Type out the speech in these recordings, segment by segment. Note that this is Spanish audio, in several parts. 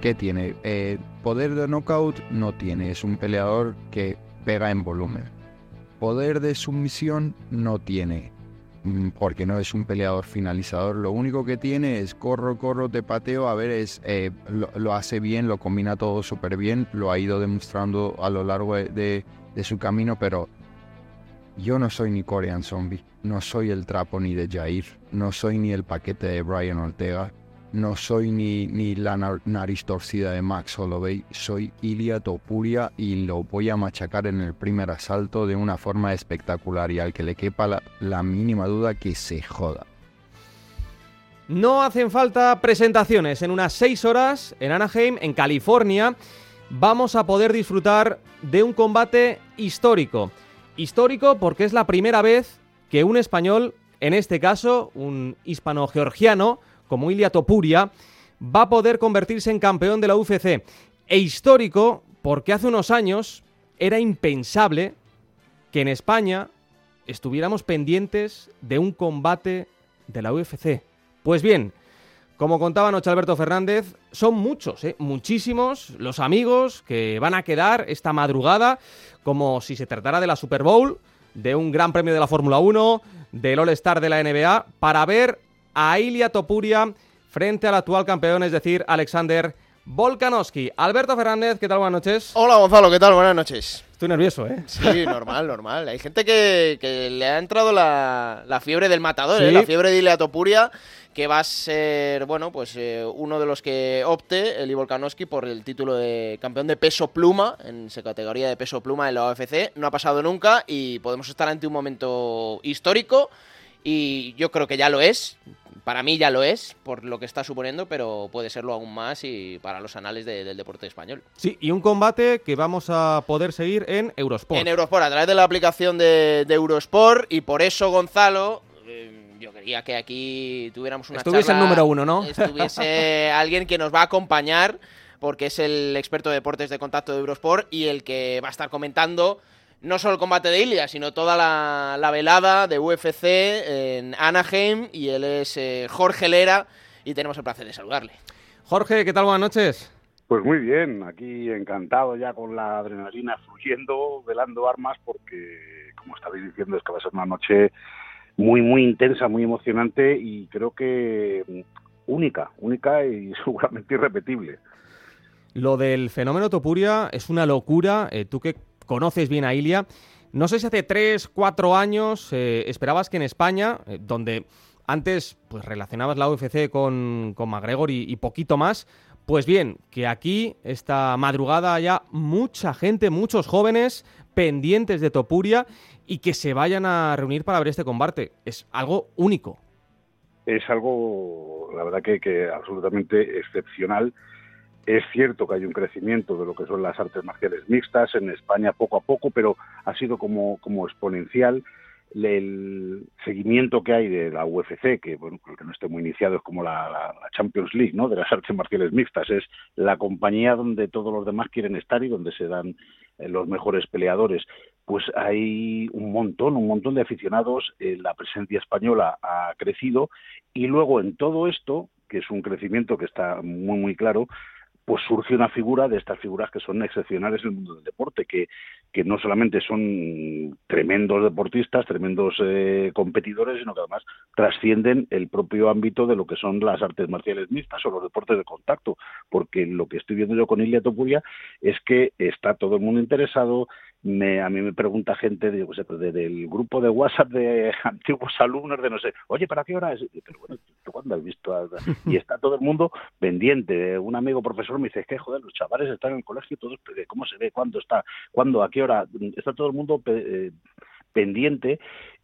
¿qué tiene? Eh, poder de knockout no tiene, es un peleador que pega en volumen. Poder de sumisión no tiene, mm, porque no es un peleador finalizador. Lo único que tiene es corro, corro, te pateo. A ver, es, eh, lo, hace bien, lo combina todo súper bien, lo ha ido demostrando a lo largo de, de su camino, pero yo no soy ni Korean Zombie, no soy el trapo ni de Jair, no soy ni el paquete de Brian Ortega, no soy ni, ni la nariz torcida de Max Holloway, soy Ilia Topuria y lo voy a machacar en el primer asalto de una forma espectacular y al que le quepa la, mínima duda que se joda. No hacen falta presentaciones. En unas seis horas, en Anaheim, en California, vamos a poder disfrutar de un combate histórico. Histórico porque es la primera vez que un español, en este caso un hispano-georgiano, como Ilia Topuria, va a poder convertirse en campeón de la UFC. E histórico porque hace unos años era impensable que en España estuviéramos pendientes de un combate de la UFC. Pues bien, como contaba anoche Alberto Fernández, son muchos, ¿eh? muchísimos los amigos que van a quedar esta madrugada como si se tratara de la Super Bowl, de un gran premio de la Fórmula 1, del All-Star de la NBA, para ver a Ilia Topuria frente al actual campeón, es decir, Alexander Volkanovski. Alberto Fernández, ¿qué tal? Buenas noches. Hola Gonzalo, ¿qué tal? Buenas noches. Estoy nervioso, ¿eh? Sí, normal, normal. Hay gente que, le ha entrado la, fiebre del matador, ¿eh? la fiebre de Ilia Topuria que va a ser, bueno, pues eh, uno de los que opte, el Volkanovski, por el título de campeón de peso pluma, en su categoría de peso pluma en la OFC. No ha pasado nunca y podemos estar ante un momento histórico y yo creo que ya lo es. Para mí ya lo es, por lo que está suponiendo, pero puede serlo aún más y para los anales del deporte español. Sí, y un combate que vamos a poder seguir en Eurosport. En Eurosport, a través de la aplicación de, de Eurosport, y por eso, Gonzalo, yo quería que aquí tuviéramos una Estuviese el número uno, ¿no? Estuviese alguien que nos va a acompañar, porque es el experto de deportes de contacto de Eurosport y el que va a estar comentando no solo el combate de Ilia, sino toda la, velada de UFC en Anaheim. Y él es eh, Jorge Lera y tenemos el placer de saludarle. Jorge, ¿qué tal? Buenas noches. Pues muy bien, aquí encantado ya con la adrenalina fluyendo, velando armas, porque como estabais diciendo es que va a ser una noche muy, muy intensa, muy emocionante y creo que mm, única, única y seguramente irrepetible. Lo del fenómeno Topuria es una locura. Eh, tú que conoces bien a Ilia, no sé si hace tres, cuatro años eh, esperabas que en España, eh, donde antes pues relacionabas la UFC con, con y, y, poquito más, pues bien, que aquí esta madrugada haya mucha gente, muchos jóvenes pendientes de Topuria y que se vayan a reunir para ver este combate. Es algo único. Es algo, la verdad, que, absolutamente excepcional. Es cierto que hay un crecimiento de lo que son las artes marciales mixtas en España poco a poco, pero ha sido como, como exponencial el seguimiento que hay de la UFC, que bueno, que no esté muy iniciado es como la, Champions League, ¿no? De las artes marciales mixtas, es la compañía donde todos los demás quieren estar y donde se dan eh, los mejores peleadores pues hay un montón, un montón de aficionados, eh, la presencia española ha crecido y luego en todo esto, que es un crecimiento que está muy muy claro, pues surge una figura de estas figuras que son excepcionales en el mundo del deporte, que, que no solamente son tremendos deportistas, tremendos eh, competidores, sino que además trascienden el propio ámbito de lo que son las artes marciales mixtas o los deportes de contacto, porque lo que estoy viendo yo con Ilia Topuria es que está todo el mundo interesado, me, a mí me pregunta gente de, pues, del grupo de WhatsApp de antiguos alumnos de no sé, oye, ¿para qué hora es? Pero bueno, ¿tú cuándo has visto? Y está todo el mundo pendiente. Un amigo profesor me dice, es que joder, los chavales están en el colegio, todos, ¿cómo se ve? ¿Cuándo está? ¿Cuándo? ¿A qué hora? Está todo el mundo eh, pendiente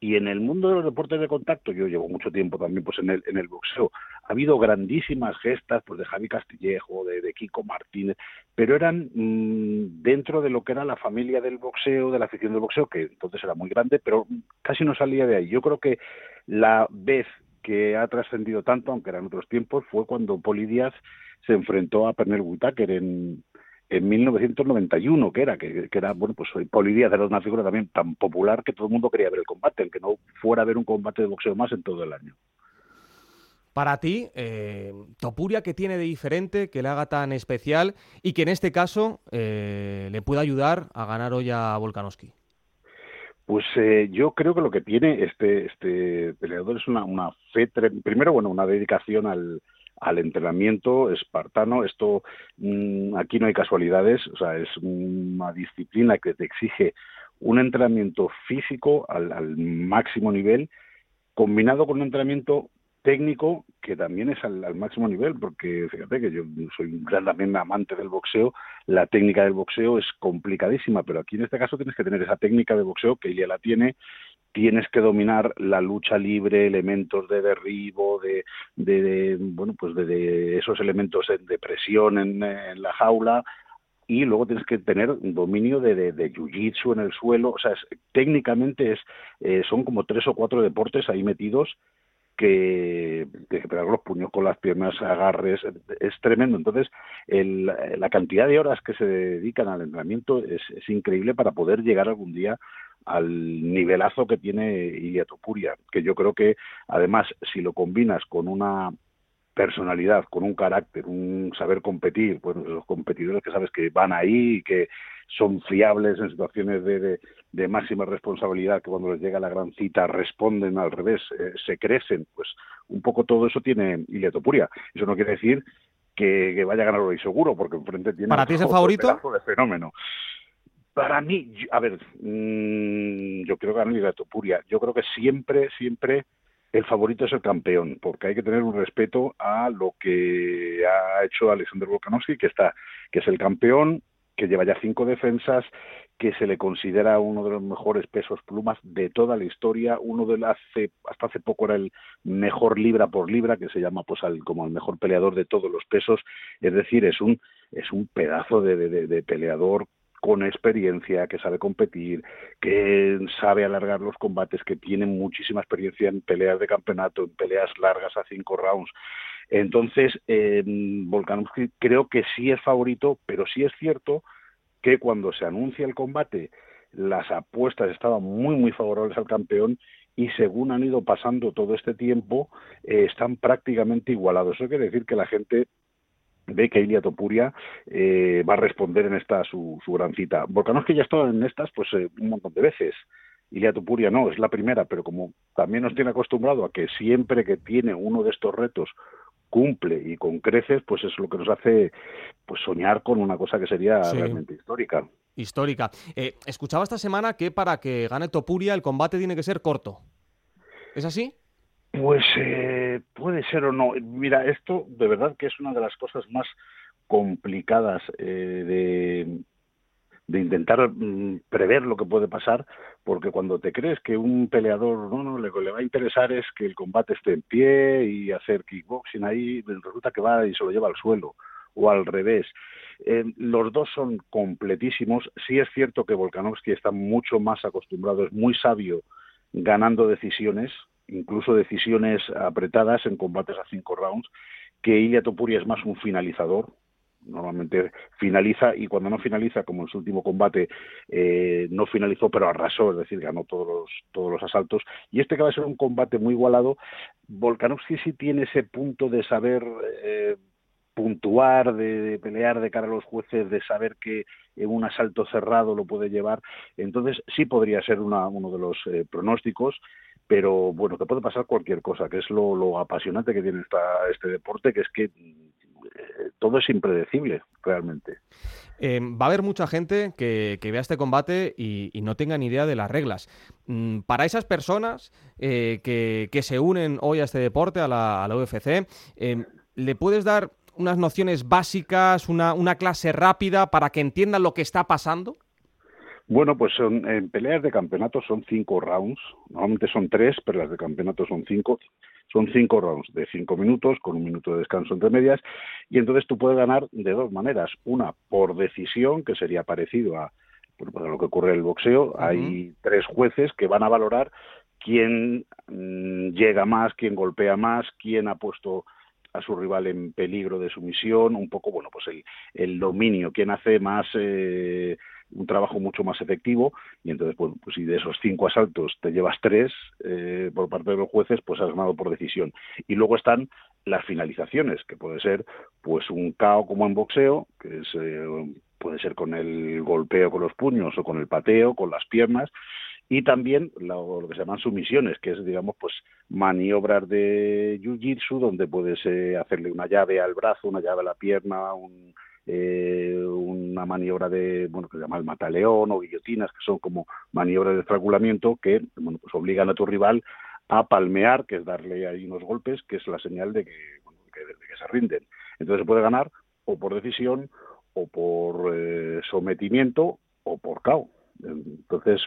y en el mundo de los deportes de contacto, yo llevo mucho tiempo también pues en el, en el boxeo, ha habido grandísimas gestas pues de Javi Castillejo, de, Kiko Martínez, pero eran mm, dentro de lo que era la familia del boxeo, de la afición del boxeo, que entonces era muy grande, pero casi no salía de ahí. Yo creo que la vez que ha trascendido tanto, aunque eran otros tiempos, fue cuando Poli Díaz se enfrentó a Pernell Whitaker en, en 1991, que era, que, era, bueno, pues Poli Díaz era una figura también tan popular que todo el mundo quería ver el combate, el que no fuera a ver un combate de boxeo más en todo el año. Para ti, eh, Topuria, ¿qué tiene de diferente, que le haga tan especial y que en este caso eh, le pueda ayudar a ganar hoy a Volkanovski? Pues eh, yo creo que lo que tiene este, este peleador es una, una fe, primero, bueno, una dedicación al, al entrenamiento espartano. Esto mm, aquí no hay casualidades, o sea, es una disciplina que te exige un entrenamiento físico al, al máximo nivel, combinado con un entrenamiento técnico que también es al, máximo nivel, porque fíjate que yo soy un gran también amante del boxeo, la técnica del boxeo es complicadísima, pero aquí en este caso tienes que tener esa técnica de boxeo que ella la tiene, tienes que dominar la lucha libre, elementos de derribo, de, de, bueno, pues de, esos elementos de, presión en, la jaula, y luego tienes que tener dominio de, de, jiu-jitsu en el suelo, o sea, técnicamente es, eh, son como tres o cuatro deportes ahí metidos que, que pegar los puños con las piernas, agarres, es tremendo. Entonces, el, la cantidad de horas que se dedican al entrenamiento es, increíble para poder llegar algún día al nivelazo que tiene Ilia Topuria, que yo creo que además si lo combinas con una personalidad, con un carácter, un saber competir, pues los competidores que sabes que van ahí y que son fiables en situaciones de, de, máxima responsabilidad, que cuando les llega la gran cita responden al revés, eh, se crecen, pues un poco todo eso tiene Ilia Topuria. Eso no quiere decir que, vaya a ganar hoy seguro, porque enfrente tiene ¿Para ti es el favorito? de fenómeno. Para mí, a ver, mmm, yo creo que ganar Ilia Topuria. Yo creo que siempre, siempre el favorito es el campeón, porque hay que tener un respeto a lo que ha hecho Alexander Volkanovski, que está, que es el campeón, que lleva ya cinco defensas, que se le considera uno de los mejores pesos plumas de toda la historia, uno de hace hasta hace poco era el mejor libra por libra, que se llama pues al, como el mejor peleador de todos los pesos, es decir, es un es un pedazo de, de peleador con experiencia, que sabe competir, que sabe alargar los combates, que tiene muchísima experiencia en peleas de campeonato, en peleas largas a cinco rounds. Entonces, eh, Volkanovski creo que sí es favorito, pero sí es cierto que cuando se anuncia el combate, las apuestas estaban muy, muy favorables al campeón y según han ido pasando todo este tiempo, eh, están prácticamente igualados. Eso quiere decir que la gente ve que Ilia Topuria eh, va a responder en esta su, su gran cita. que ya ha estado en estas pues eh, un montón de veces. Ilia Topuria no, es la primera, pero como también nos tiene acostumbrado a que siempre que tiene uno de estos retos cumple y con creces, pues es lo que nos hace pues soñar con una cosa que sería realmente histórica. Histórica. Eh, escuchaba esta semana que para que gane Topuria el combate tiene que ser corto. ¿Es así? Pues eh, puede ser o no. Mira, esto de verdad que es una de las cosas más complicadas eh, de, intentar mm, prever lo que puede pasar, porque cuando te crees que un peleador no, no, le, le, va a interesar es que el combate esté en pie y hacer kickboxing ahí, resulta que va y se lo lleva al suelo, o al revés. Eh, los dos son completísimos. Sí es cierto que Volkanovski está mucho más acostumbrado, es muy sabio ganando decisiones, incluso decisiones apretadas en combates a cinco rounds, que Ilya Topuria es más un finalizador, normalmente finaliza y cuando no finaliza, como en su último combate, eh, no finalizó pero arrasó, es decir, ganó todos los, todos los asaltos. Y este que va a ser un combate muy igualado, Volkanovski sí tiene ese punto de saber eh, puntuar, de, pelear de cara a los jueces, de saber que en un asalto cerrado lo puede llevar. Entonces sí podría ser una, uno de los eh, pronósticos pero bueno, te puede pasar cualquier cosa, que es lo, apasionante que tiene esta, este deporte, que es que eh, todo es impredecible, realmente. Eh, va a haber mucha gente que, vea este combate y, no tenga ni idea de las reglas. Mm, para esas personas eh, que, se unen hoy a este deporte, a la, UFC, ¿le puedes dar unas nociones básicas, una, una clase rápida para que entiendan lo que está pasando? Bueno, pues son, en peleas de campeonato son cinco rounds. Normalmente son tres, pero las de campeonato son cinco. Son cinco rounds de cinco minutos con un minuto de descanso entre medias. Y entonces tú puedes ganar de dos maneras. Una por decisión, que sería parecido a, pues lo que ocurre en el boxeo. Hay tres jueces que van a valorar quién mm, llega más, quién golpea más, quién ha puesto a su rival en peligro de sumisión, un poco, bueno, pues el, el dominio, quién hace más eh, un trabajo mucho más efectivo y entonces pues, si de esos cinco asaltos te llevas tres eh, por parte de los jueces pues has ganado por decisión. Y luego están las finalizaciones, que puede ser pues un KO como en boxeo, que es, eh, puede ser con el golpeo con los puños o con el pateo, con las piernas, y también lo, que se llaman sumisiones, que es, digamos, pues maniobras de jiu-jitsu, donde puedes eh, hacerle una llave al brazo, una llave a la pierna, un, eh, una maniobra de, bueno, que se llama el mataleón o guillotinas, que son como maniobras de estrangulamiento que, bueno, pues obligan a tu rival a palmear, que es darle ahí unos golpes, que es la señal de que, que, se rinden. Entonces se puede ganar o por decisión, o por eh, sometimiento, o por KO. Entonces,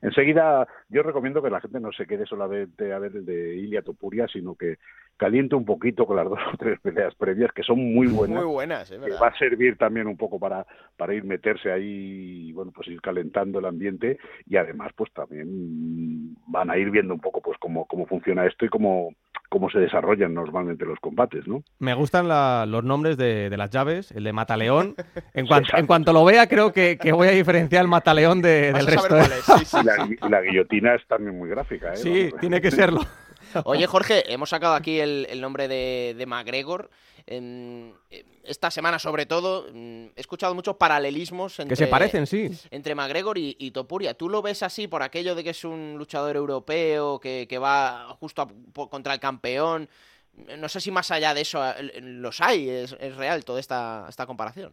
enseguida yo recomiendo que la gente no se quede solamente a ver el de Ilia Topuria, sino que caliente un poquito con las dos o tres peleas previas, que son muy buenas. Muy buenas, es va a servir también un poco para, para ir meterse ahí y, bueno, pues ir calentando el ambiente y además, pues también van a ir viendo un poco, pues cómo, cómo funciona esto y cómo, cómo se desarrollan normalmente los combates, ¿no? Me gustan los nombres de, las llaves, el de Mataleón. En, cuanto, en cuanto lo vea, creo que, voy a diferenciar el Mataleón del resto. Y, la, guillotina es también muy gráfica, ¿eh? Sí, tiene que serlo. Oye, Jorge, hemos sacado aquí el, nombre de, de McGregor. En, esta semana, sobre todo, mm, he escuchado muchos paralelismos entre, que se parecen, sí. entre McGregor y, Topuria. ¿Tú lo ves así por aquello de que es un luchador europeo que, va justo contra el campeón? No sé si más allá de eso los hay, es, real toda esta, esta comparación.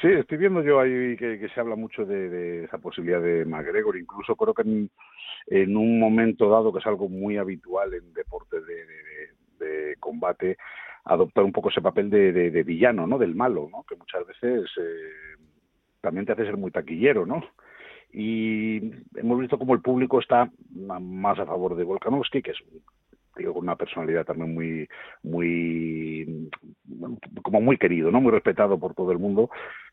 Sí, estoy viendo yo ahí que, se habla mucho de, esa posibilidad de McGregor. Incluso creo que en, un momento dado, que es algo muy habitual en deportes de combate, adoptar un poco ese papel de, de, villano, ¿no? Del malo, ¿no? Que muchas veces eh, también te hace ser muy taquillero, ¿no? Y hemos visto como el público está más a favor de Volkanovski, que es digo, con una personalidad también muy, muy, como muy querido, ¿no? Muy respetado por todo el mundo,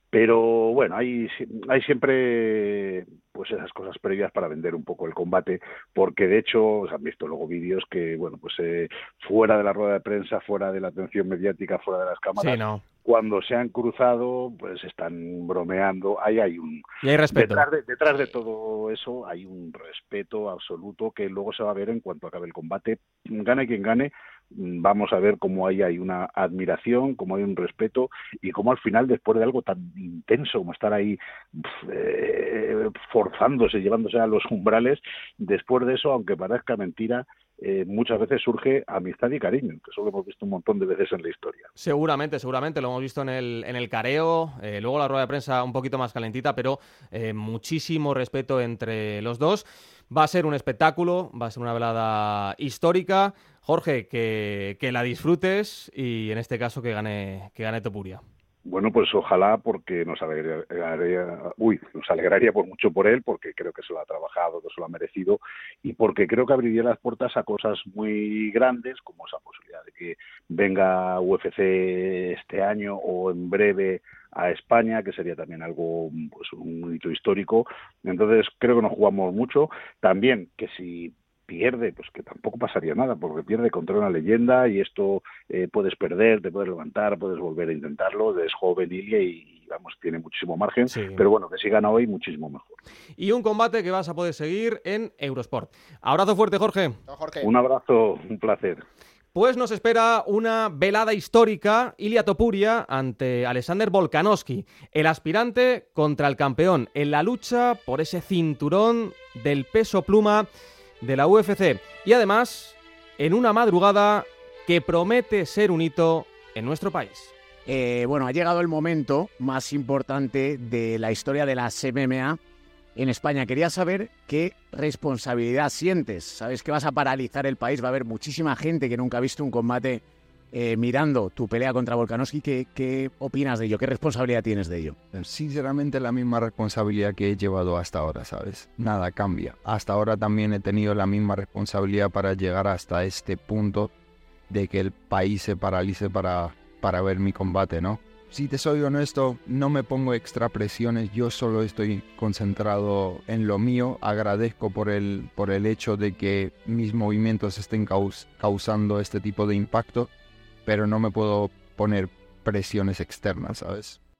pero bueno, hay, hay siempre pues esas cosas previas para vender un poco el combate, porque de hecho se han visto luego vídeos que, bueno, pues eh, fuera de la rueda de prensa, fuera de la atención mediática, fuera de las cámaras, cuando se han cruzado, pues están bromeando. Ahí hay un... Y hay respeto. Detrás de, detrás de todo eso hay un respeto absoluto que luego se va a ver en cuanto acabe el combate. Gane quien gane, vamos a ver cómo ahí hay una admiración, cómo hay un respeto y cómo al final, después de algo tan intenso como estar ahí eh, forzándose, llevándose a los umbrales, después de eso, aunque parezca mentira, eh, muchas veces surge amistad y cariño, que eso lo hemos visto un montón de veces en la historia. Seguramente, seguramente, lo hemos visto en el, en el careo, eh, luego la rueda de prensa un poquito más calentita, pero muchísimo respeto entre los dos. Va a ser un espectáculo, va a ser una velada histórica. Jorge, que, la disfrutes y en este caso que gane, que gane Topuria. Bueno, pues ojalá porque nos alegraría, uy, nos alegraría por mucho por él, porque creo que se lo ha trabajado, que se lo ha merecido, y porque creo que abriría las puertas a cosas muy grandes, como esa posibilidad de que venga UFC este año o en breve a España, que sería también algo, pues un hito histórico. Entonces creo que nos jugamos mucho. También que si pierde, pues que tampoco pasaría nada, porque pierde contra una leyenda y esto eh, puedes perder, te puedes levantar, puedes volver a intentarlo, es joven Ilia y, vamos, tiene muchísimo margen, pero bueno, que si gana hoy, muchísimo mejor. Y un combate que vas a poder seguir en Eurosport. Abrazo fuerte, Jorge. Un abrazo, un placer. Pues nos espera una velada histórica, Ilia Topuria ante Alexander Volkanovski, el aspirante contra el campeón en la lucha por ese cinturón del peso pluma de la UFC y además en una madrugada que promete ser un hito en nuestro país. Eh, bueno, ha llegado el momento más importante de la historia de la MMA en España. Quería saber qué responsabilidad sientes. Sabes que vas a paralizar el país, va a haber muchísima gente que nunca ha visto un combate eh, mirando tu pelea contra Volkanovski, ¿qué, opinas de ello? ¿Qué responsabilidad tienes de ello? Sinceramente la misma responsabilidad que he llevado hasta ahora, ¿sabes? Nada cambia. Hasta ahora también he tenido la misma responsabilidad para llegar hasta este punto de que el país se paralice para, para ver mi combate, ¿no? Si te soy honesto, no me pongo extra presiones, yo solo estoy concentrado en lo mío, agradezco por el, por el hecho de que mis movimientos estén causando este tipo de impacto pero no me puedo poner presiones externas, ¿sabes?